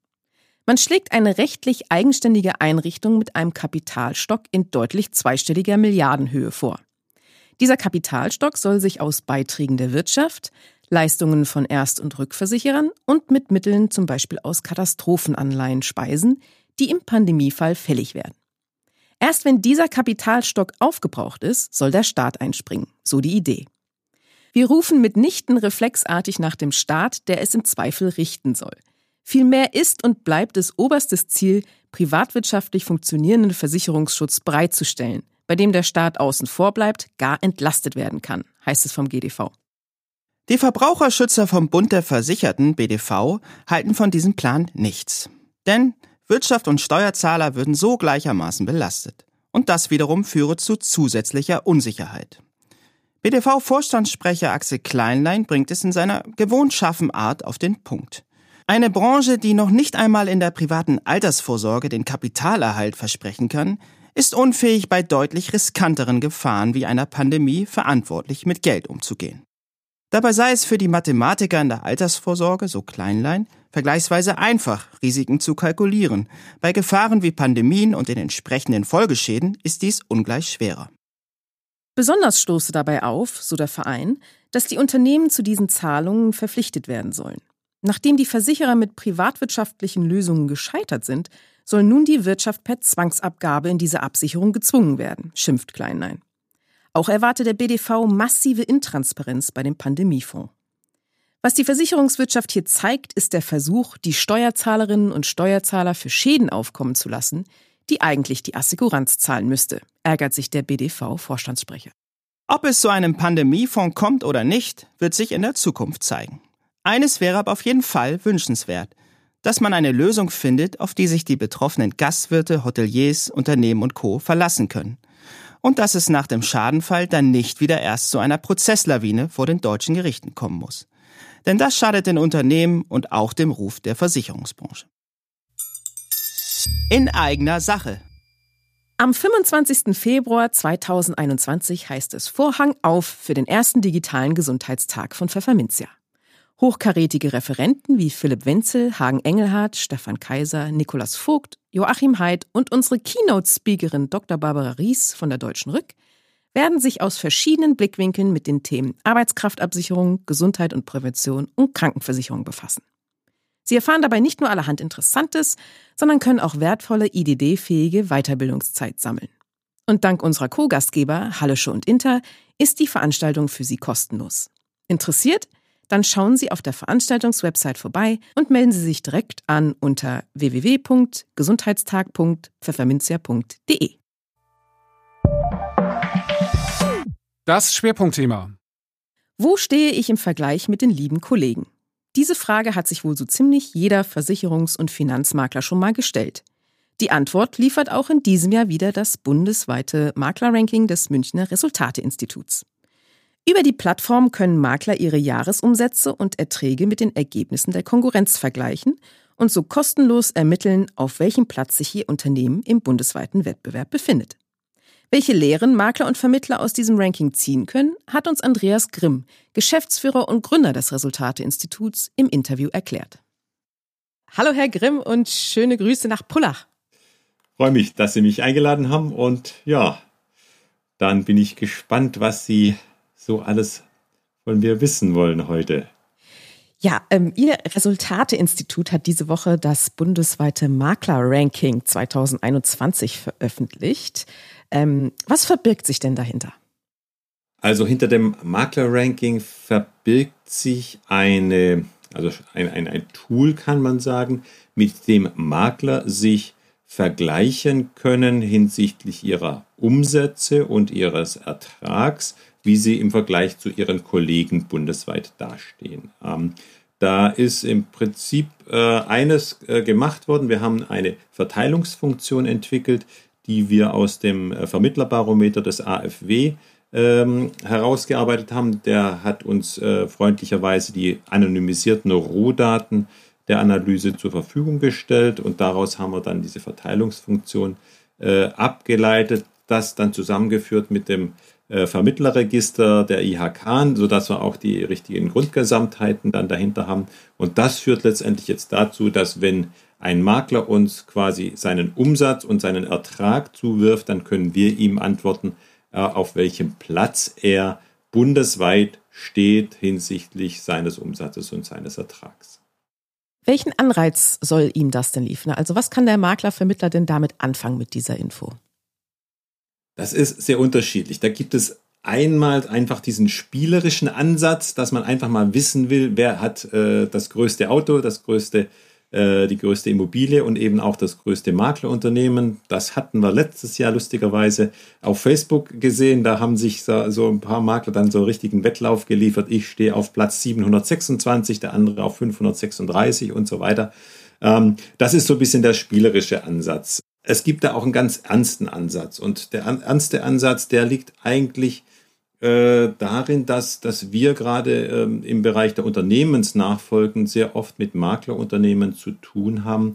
Man schlägt eine rechtlich eigenständige Einrichtung mit einem Kapitalstock in deutlich zweistelliger Milliardenhöhe vor. Dieser Kapitalstock soll sich aus Beiträgen der Wirtschaft, Leistungen von Erst- und Rückversicherern und mit Mitteln zum Beispiel aus Katastrophenanleihen speisen, die im Pandemiefall fällig werden. Erst wenn dieser Kapitalstock aufgebraucht ist, soll der Staat einspringen, so die Idee. Wir rufen mitnichten reflexartig nach dem Staat, der es im Zweifel richten soll. Vielmehr ist und bleibt es oberstes Ziel, privatwirtschaftlich funktionierenden Versicherungsschutz bereitzustellen, bei dem der Staat außen vor bleibt, gar entlastet werden kann, heißt es vom GDV. Die Verbraucherschützer vom Bund der Versicherten BDV halten von diesem Plan nichts. Denn Wirtschaft und Steuerzahler würden so gleichermaßen belastet. Und das wiederum führe zu zusätzlicher Unsicherheit. BDV-Vorstandssprecher Axel Kleinlein bringt es in seiner gewohnt scharfen Art auf den Punkt. Eine Branche, die noch nicht einmal in der privaten Altersvorsorge den Kapitalerhalt versprechen kann, ist unfähig bei deutlich riskanteren Gefahren wie einer Pandemie verantwortlich mit Geld umzugehen. Dabei sei es für die Mathematiker in der Altersvorsorge, so Kleinlein, vergleichsweise einfach, Risiken zu kalkulieren. Bei Gefahren wie Pandemien und den entsprechenden Folgeschäden ist dies ungleich schwerer. Besonders stoße dabei auf, so der Verein, dass die Unternehmen zu diesen Zahlungen verpflichtet werden sollen. Nachdem die Versicherer mit privatwirtschaftlichen Lösungen gescheitert sind, soll nun die Wirtschaft per Zwangsabgabe in diese Absicherung gezwungen werden, schimpft Kleinlein. Auch erwarte der BDV massive Intransparenz bei dem Pandemiefonds. Was die Versicherungswirtschaft hier zeigt, ist der Versuch, die Steuerzahlerinnen und Steuerzahler für Schäden aufkommen zu lassen, die eigentlich die Assekuranz zahlen müsste, ärgert sich der BDV-Vorstandssprecher. Ob es zu einem Pandemiefonds kommt oder nicht, wird sich in der Zukunft zeigen. Eines wäre aber auf jeden Fall wünschenswert, dass man eine Lösung findet, auf die sich die betroffenen Gastwirte, Hoteliers, Unternehmen und Co. verlassen können – und dass es nach dem Schadenfall dann nicht wieder erst zu einer Prozesslawine vor den deutschen Gerichten kommen muss. Denn das schadet den Unternehmen und auch dem Ruf der Versicherungsbranche. In eigener Sache. Am 25. Februar 2021 heißt es Vorhang auf für den ersten digitalen Gesundheitstag von Pfefferminzia. Hochkarätige Referenten wie Philipp Wenzel, Hagen Engelhardt, Stefan Kaiser, Nikolaus Vogt, Joachim Haidt und unsere Keynote-Speakerin Dr. Barbara Ries von der Deutschen Rück werden sich aus verschiedenen Blickwinkeln mit den Themen Arbeitskraftabsicherung, Gesundheit und Prävention und Krankenversicherung befassen. Sie erfahren dabei nicht nur allerhand Interessantes, sondern können auch wertvolle IDD-fähige Weiterbildungszeit sammeln. Und dank unserer Co-Gastgeber Hallische und Inter ist die Veranstaltung für Sie kostenlos. Interessiert? Dann schauen Sie auf der Veranstaltungswebsite vorbei und melden Sie sich direkt an unter www.gesundheitstag.pfefferminzia.de. Das Schwerpunktthema. Wo stehe ich im Vergleich mit den lieben Kollegen? Diese Frage hat sich wohl so ziemlich jeder Versicherungs- und Finanzmakler schon mal gestellt. Die Antwort liefert auch in diesem Jahr wieder das bundesweite Maklerranking des Münchner Resultateinstituts. Über die Plattform können Makler ihre Jahresumsätze und Erträge mit den Ergebnissen der Konkurrenz vergleichen und so kostenlos ermitteln, auf welchem Platz sich ihr Unternehmen im bundesweiten Wettbewerb befindet. Welche Lehren Makler und Vermittler aus diesem Ranking ziehen können, hat uns Andreas Grimm, Geschäftsführer und Gründer des Resultate-Instituts, im Interview erklärt. Hallo Herr Grimm und schöne Grüße nach Pullach. Freue mich, dass Sie mich eingeladen haben und ja, dann bin ich gespannt, was Sie so alles von mir wissen wollen heute. Ja, ähm, Ihr Resultate-Institut hat diese Woche das bundesweite Makler-Ranking 2021 veröffentlicht. Ähm, was verbirgt sich denn dahinter? Also hinter dem Makler-Ranking verbirgt sich eine, also ein, ein, ein Tool, kann man sagen, mit dem Makler sich vergleichen können hinsichtlich ihrer Umsätze und ihres Ertrags, wie sie im Vergleich zu ihren Kollegen bundesweit dastehen. Ähm, da ist im Prinzip äh, eines äh, gemacht worden. Wir haben eine Verteilungsfunktion entwickelt, die wir aus dem äh, Vermittlerbarometer des AFW ähm, herausgearbeitet haben. Der hat uns äh, freundlicherweise die anonymisierten Rohdaten der Analyse zur Verfügung gestellt und daraus haben wir dann diese Verteilungsfunktion äh, abgeleitet, das dann zusammengeführt mit dem Vermittlerregister der IHK, sodass wir auch die richtigen Grundgesamtheiten dann dahinter haben. Und das führt letztendlich jetzt dazu, dass wenn ein Makler uns quasi seinen Umsatz und seinen Ertrag zuwirft, dann können wir ihm antworten, äh, auf welchem Platz er bundesweit steht hinsichtlich seines Umsatzes und seines Ertrags. Welchen Anreiz soll ihm das denn liefern? Also was kann der Maklervermittler denn damit anfangen mit dieser Info? Das ist sehr unterschiedlich. Da gibt es einmal einfach diesen spielerischen Ansatz, dass man einfach mal wissen will, wer hat äh, das größte Auto, das größte äh, die größte Immobilie und eben auch das größte Maklerunternehmen. Das hatten wir letztes Jahr lustigerweise auf Facebook gesehen. Da haben sich so, so ein paar Makler dann so einen richtigen Wettlauf geliefert. Ich stehe auf Platz 726, der andere auf 536 und so weiter. Ähm, das ist so ein bisschen der spielerische Ansatz. Es gibt da auch einen ganz ernsten Ansatz und der ernste Ansatz, der liegt eigentlich äh, darin, dass, dass wir gerade ähm, im Bereich der Unternehmensnachfolgen sehr oft mit Maklerunternehmen zu tun haben,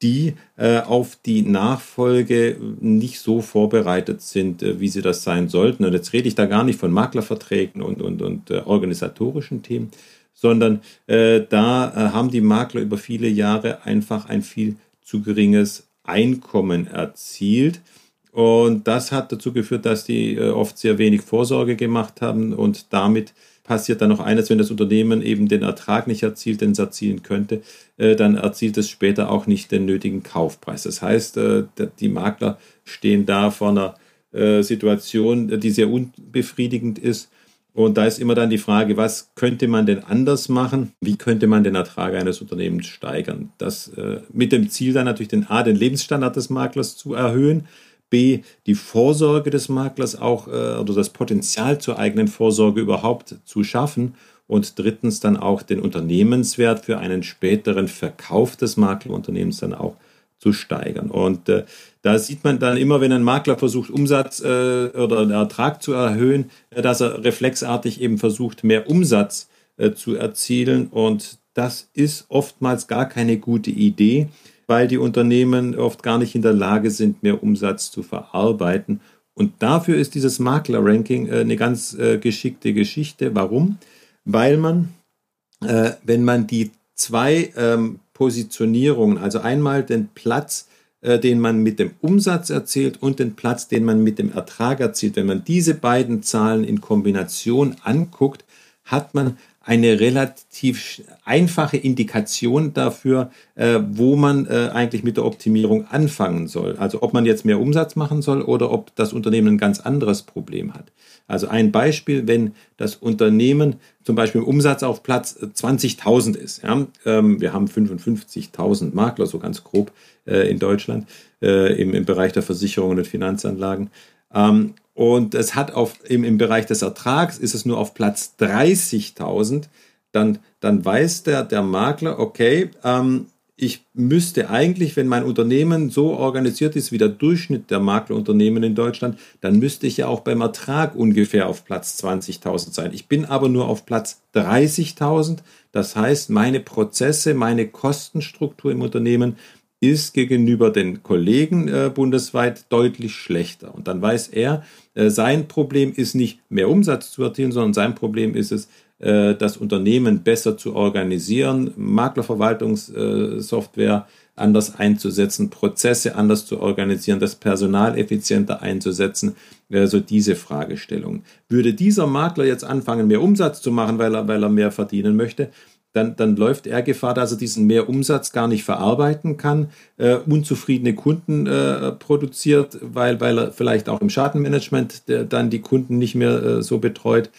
die äh, auf die Nachfolge nicht so vorbereitet sind, äh, wie sie das sein sollten. Und jetzt rede ich da gar nicht von Maklerverträgen und, und, und äh, organisatorischen Themen, sondern äh, da äh, haben die Makler über viele Jahre einfach ein viel zu geringes Einkommen erzielt und das hat dazu geführt, dass die äh, oft sehr wenig Vorsorge gemacht haben und damit passiert dann noch eines, wenn das Unternehmen eben den Ertrag nicht erzielt, den es erzielen könnte, äh, dann erzielt es später auch nicht den nötigen Kaufpreis. Das heißt, äh, die Makler stehen da vor einer Situation, die sehr unbefriedigend ist. Und da ist immer dann die Frage, was könnte man denn anders machen? Wie könnte man den Ertrag eines Unternehmens steigern? Das mit dem Ziel dann natürlich den A, den Lebensstandard des Maklers zu erhöhen, B, die Vorsorge des Maklers auch äh, oder das Potenzial zur eigenen Vorsorge überhaupt zu schaffen und drittens dann auch den Unternehmenswert für einen späteren Verkauf des Maklerunternehmens dann auch zu steigern. Und äh, da sieht man dann immer, wenn ein Makler versucht, Umsatz äh, oder Ertrag zu erhöhen, äh, dass er reflexartig eben versucht, mehr Umsatz äh, zu erzielen. Und das ist oftmals gar keine gute Idee, weil die Unternehmen oft gar nicht in der Lage sind, mehr Umsatz zu verarbeiten. Und dafür ist dieses Makler-Ranking äh, eine ganz äh, geschickte Geschichte. Warum? Weil man, wenn man die zwei ähm, Positionierungen, also einmal den Platz, den man mit dem Umsatz erzielt und den Platz, den man mit dem Ertrag erzielt, wenn man diese beiden Zahlen in Kombination anguckt, hat man eine relativ einfache Indikation dafür, äh, wo man äh, eigentlich mit der Optimierung anfangen soll. Also ob man jetzt mehr Umsatz machen soll oder ob das Unternehmen ein ganz anderes Problem hat. Also ein Beispiel, wenn das Unternehmen zum Beispiel im Umsatz auf Platz 20.000 ist. Ja, ähm, wir haben 55.000 Makler, so ganz grob äh, in Deutschland äh, im, im Bereich der Versicherungen und Finanzanlagen. Ähm, und es hat auf, im, im Bereich des Ertrags ist es nur auf Platz 30.000, dann, dann weiß der, der Makler, okay, ähm, ich müsste eigentlich, wenn mein Unternehmen so organisiert ist wie der Durchschnitt der Maklerunternehmen in Deutschland, dann müsste ich ja auch beim Ertrag ungefähr auf Platz 20.000 sein. Ich bin aber nur auf Platz 30.000. Das heißt, meine Prozesse, meine Kostenstruktur im Unternehmen ist gegenüber den Kollegen äh, bundesweit deutlich schlechter. Und dann weiß er, äh, sein Problem ist nicht mehr Umsatz zu erzielen, sondern sein Problem ist es, äh, das Unternehmen besser zu organisieren, Maklerverwaltungssoftware anders einzusetzen, Prozesse anders zu organisieren, das Personal effizienter einzusetzen, also diese Fragestellung. Würde dieser Makler jetzt anfangen, mehr Umsatz zu machen, weil er, weil er mehr verdienen möchte, dann, dann läuft er Gefahr, dass er diesen Mehrumsatz gar nicht verarbeiten kann, äh, unzufriedene Kunden äh, produziert, weil, weil er vielleicht auch im Schadenmanagement der, dann die Kunden nicht mehr äh, so betreut.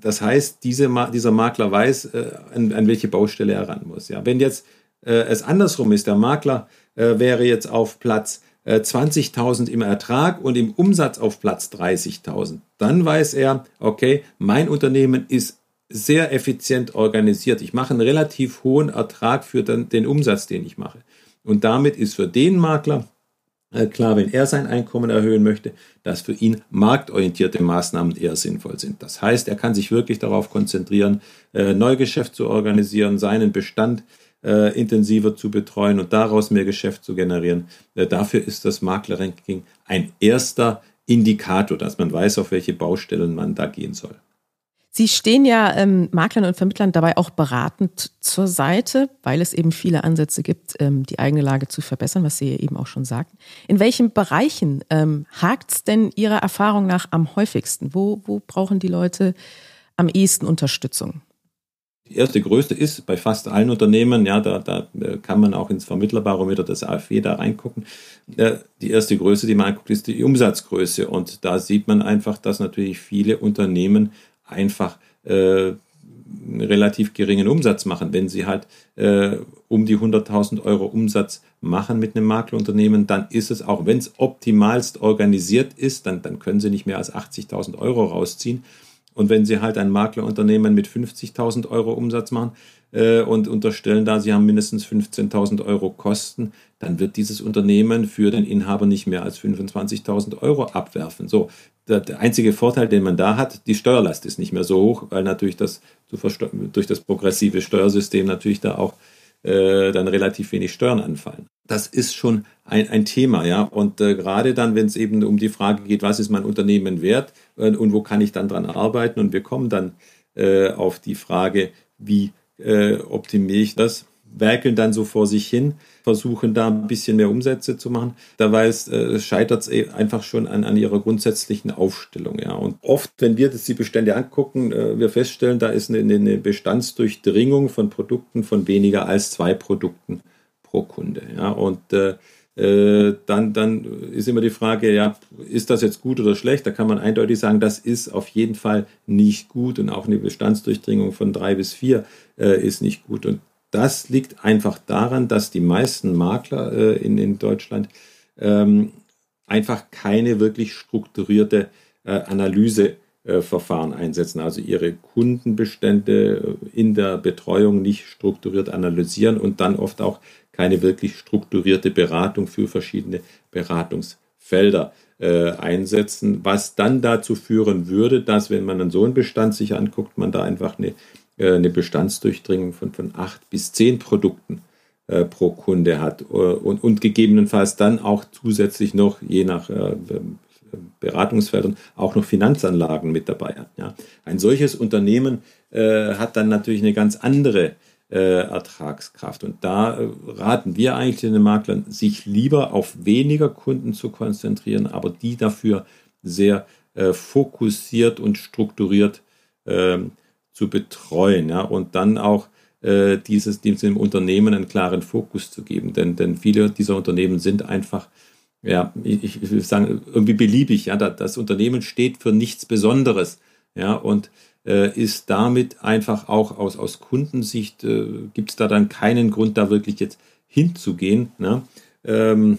Das heißt, diese, dieser Makler weiß, äh, an, an welche Baustelle er ran muss. Ja. Wenn jetzt äh, es andersrum ist, der Makler äh, wäre jetzt auf Platz 20.000 im Ertrag und im Umsatz auf Platz 30.000, dann weiß er, okay, mein Unternehmen ist sehr effizient organisiert. Ich mache einen relativ hohen Ertrag für den, den Umsatz, den ich mache. Und damit ist für den Makler äh, klar, wenn er sein Einkommen erhöhen möchte, dass für ihn marktorientierte Maßnahmen eher sinnvoll sind. Das heißt, er kann sich wirklich darauf konzentrieren, äh, Neugeschäft zu organisieren, seinen Bestand äh, intensiver zu betreuen und daraus mehr Geschäft zu generieren. Dafür ist das Maklerranking ein erster Indikator, dass man weiß, auf welche Baustellen man da gehen soll. Sie stehen ja ähm, Maklern und Vermittlern dabei auch beratend zur Seite, weil es eben viele Ansätze gibt, ähm, die eigene Lage zu verbessern, was Sie eben auch schon sagten. In welchen Bereichen ähm, hakt es denn Ihrer Erfahrung nach am häufigsten? Wo, wo brauchen die Leute am ehesten Unterstützung? Die erste größte ist bei fast allen Unternehmen, ja, da, da äh, kann man auch ins Vermittlerbarometer des AfW da reingucken. Die erste Größe, die man anguckt, ist die Umsatzgröße. Und da sieht man einfach, dass natürlich viele Unternehmen einfach äh, einen relativ geringen Umsatz machen. Wenn sie halt äh, um die 100.000 Euro Umsatz machen mit einem Maklerunternehmen, dann ist es, auch wenn es optimalst organisiert ist, dann, dann können sie nicht mehr als 80.000 Euro rausziehen. Und wenn Sie halt ein Maklerunternehmen mit 50.000 Euro Umsatz machen äh, und unterstellen da, Sie haben mindestens 15.000 Euro Kosten, dann wird dieses Unternehmen für den Inhaber nicht mehr als 25.000 Euro abwerfen. So, der, einzige Vorteil, den man da hat, die Steuerlast ist nicht mehr so hoch, weil natürlich das durch das progressive Steuersystem natürlich da auch äh, dann relativ wenig Steuern anfallen. Das ist schon ein, ein Thema, ja. Und äh, gerade dann, wenn es eben um die Frage geht, was ist mein Unternehmen wert äh, und wo kann ich dann dran arbeiten und wir kommen dann äh, auf die Frage, wie äh, optimiere ich das, werkeln dann so vor sich hin, versuchen da ein bisschen mehr Umsätze zu machen. Dabei äh, scheitert es eh einfach schon an, an ihrer grundsätzlichen Aufstellung. Ja. Und oft, wenn wir das die Bestände angucken, äh, wir feststellen, da ist eine, eine Bestandsdurchdringung von Produkten von weniger als zwei Produkten pro Kunde. Ja. Und äh, äh, dann, dann ist immer die Frage, ja, ist das jetzt gut oder schlecht? Da kann man eindeutig sagen, das ist auf jeden Fall nicht gut und auch eine Bestandsdurchdringung von drei bis vier äh, ist nicht gut. Und das liegt einfach daran, dass die meisten Makler äh, in, in Deutschland ähm, einfach keine wirklich strukturierte äh, Analyseverfahren einsetzen, also ihre Kundenbestände äh, in der Betreuung nicht strukturiert analysieren und dann oft auch keine wirklich strukturierte Beratung für verschiedene Beratungsfelder äh, einsetzen, was dann dazu führen würde, dass, wenn man dann so einen Bestand sich anguckt, man da einfach eine äh, eine Bestandsdurchdringung von, von acht bis zehn Produkten äh, pro Kunde hat äh, und, und gegebenenfalls dann auch zusätzlich noch, je nach äh, Beratungsfeldern, auch noch Finanzanlagen mit dabei hat. Ja. Ein solches Unternehmen äh, hat dann natürlich eine ganz andere äh, Ertragskraft. Und da raten wir eigentlich den Maklern, sich lieber auf weniger Kunden zu konzentrieren, aber die dafür sehr fokussiert und strukturiert ähm, zu betreuen ja, und dann auch äh, dieses, diesem Unternehmen einen klaren Fokus zu geben. Denn, denn viele dieser Unternehmen sind einfach, ja, ich, ich will sagen, irgendwie beliebig. Ja, das Unternehmen steht für nichts Besonderes. Ja, und äh, ist damit einfach auch aus, aus Kundensicht, äh, gibt es da dann keinen Grund, da wirklich jetzt hinzugehen. Ne? Ähm,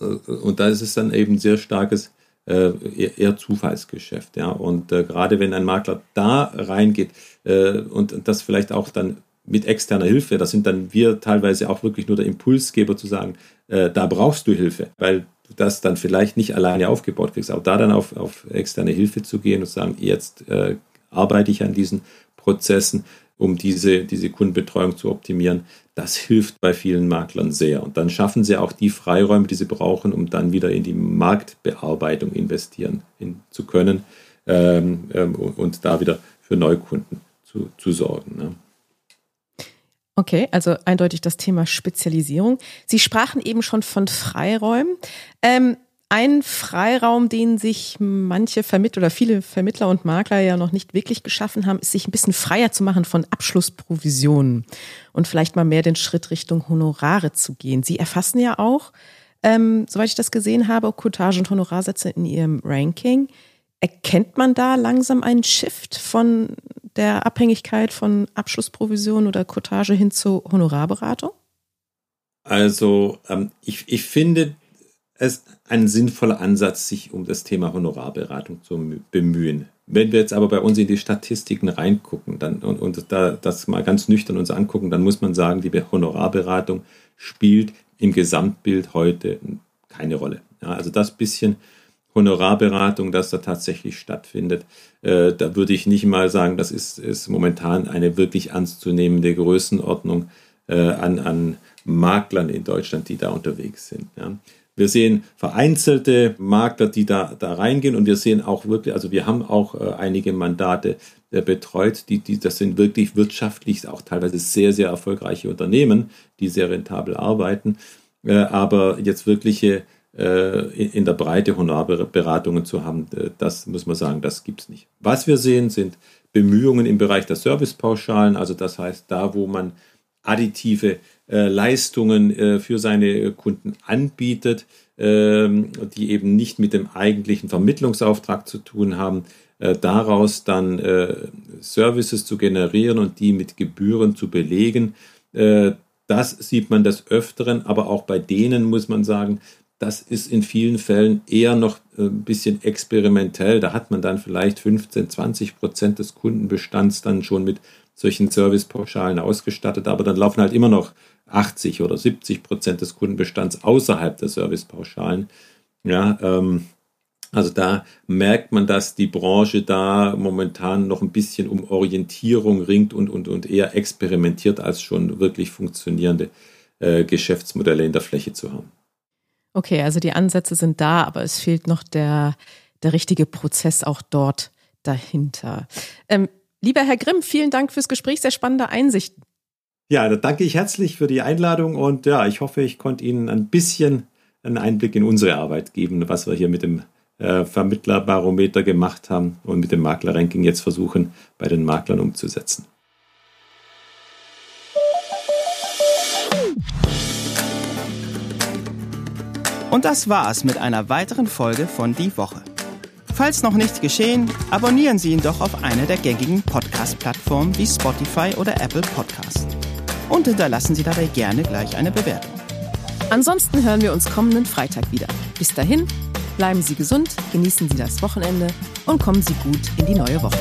äh, und da ist es dann eben sehr starkes äh, eher Zufallsgeschäft. Ja? Und äh, gerade wenn ein Makler da reingeht äh, und das vielleicht auch dann mit externer Hilfe, das sind dann wir teilweise auch wirklich nur der Impulsgeber zu sagen, äh, da brauchst du Hilfe, weil du das dann vielleicht nicht alleine aufgebaut kriegst. Auch da dann auf, auf externe Hilfe zu gehen und zu sagen, jetzt äh, arbeite ich an diesen Prozessen um diese, diese Kundenbetreuung zu optimieren. Das hilft bei vielen Maklern sehr. Und dann schaffen sie auch die Freiräume, die sie brauchen, um dann wieder in die Marktbearbeitung investieren zu können ähm, ähm, und da wieder für Neukunden zu, zu sorgen. Ne? Okay, also eindeutig das Thema Spezialisierung. Sie sprachen eben schon von Freiräumen. Ähm, ein Freiraum, den sich manche Vermittler oder viele Vermittler und Makler ja noch nicht wirklich geschaffen haben, ist sich ein bisschen freier zu machen von Abschlussprovisionen und vielleicht mal mehr den Schritt Richtung Honorare zu gehen. Sie erfassen ja auch, ähm, soweit ich das gesehen habe, Cottage und Honorarsätze in Ihrem Ranking. Erkennt man da langsam einen Shift von der Abhängigkeit von Abschlussprovision oder Cottage hin zur Honorarberatung? Also ähm, ich, ich finde es ein sinnvoller Ansatz, sich um das Thema Honorarberatung zu bemühen. Wenn wir jetzt aber bei uns in die Statistiken reingucken dann, und, und da, das mal ganz nüchtern uns angucken, dann muss man sagen, die Honorarberatung spielt im Gesamtbild heute keine Rolle. Ja, also das bisschen Honorarberatung, das da tatsächlich stattfindet. Äh, da würde ich nicht mal sagen, das ist, ist momentan eine wirklich ernstzunehmende Größenordnung äh, an, an Maklern in Deutschland, die da unterwegs sind. Ja. Wir sehen vereinzelte Makler, die da, da reingehen und wir sehen auch wirklich, also wir haben auch äh, einige Mandate äh, betreut, die, die, das sind wirklich wirtschaftlich auch teilweise sehr, sehr erfolgreiche Unternehmen, die sehr rentabel arbeiten, äh, aber jetzt wirkliche in der Breite Honorarberatungen zu haben, das muss man sagen, das gibt es nicht. Was wir sehen, sind Bemühungen im Bereich der Servicepauschalen, also das heißt, da wo man additive Leistungen äh, für seine Kunden anbietet, äh, die eben nicht mit dem eigentlichen Vermittlungsauftrag zu tun haben, äh, daraus dann Services zu generieren und die mit Gebühren zu belegen. das sieht man des Öfteren, aber auch bei denen muss man sagen, das ist in vielen Fällen eher noch äh, ein bisschen experimentell. Da hat man dann vielleicht 15, 20 Prozent des Kundenbestands dann schon mit solchen Servicepauschalen ausgestattet, aber dann laufen halt immer noch 80 oder 70 Prozent des Kundenbestands außerhalb der Servicepauschalen. Ja, ähm, also da merkt man, dass die Branche da momentan noch ein bisschen um Orientierung ringt und, und, und eher experimentiert, als schon wirklich funktionierende äh, Geschäftsmodelle in der Fläche zu haben. Okay, also die Ansätze sind da, aber es fehlt noch der, der richtige Prozess auch dort dahinter. Ähm, lieber Herr Grimm, vielen Dank fürs Gespräch, sehr spannende Einsichten. Ja, da danke ich herzlich für die Einladung und ja, ich hoffe, ich konnte Ihnen ein bisschen einen Einblick in unsere Arbeit geben, was wir hier mit dem äh, Vermittlerbarometer gemacht haben und mit dem Maklerranking jetzt versuchen, bei den Maklern umzusetzen. Und das war's mit einer weiteren Folge von Die Woche. Falls noch nichts geschehen, abonnieren Sie ihn doch auf einer der gängigen Podcast-Plattformen wie Spotify oder Apple Podcast. Und hinterlassen Sie dabei gerne gleich eine Bewertung. Ansonsten hören wir uns kommenden Freitag wieder. Bis dahin, bleiben Sie gesund, genießen Sie das Wochenende und kommen Sie gut in die neue Woche.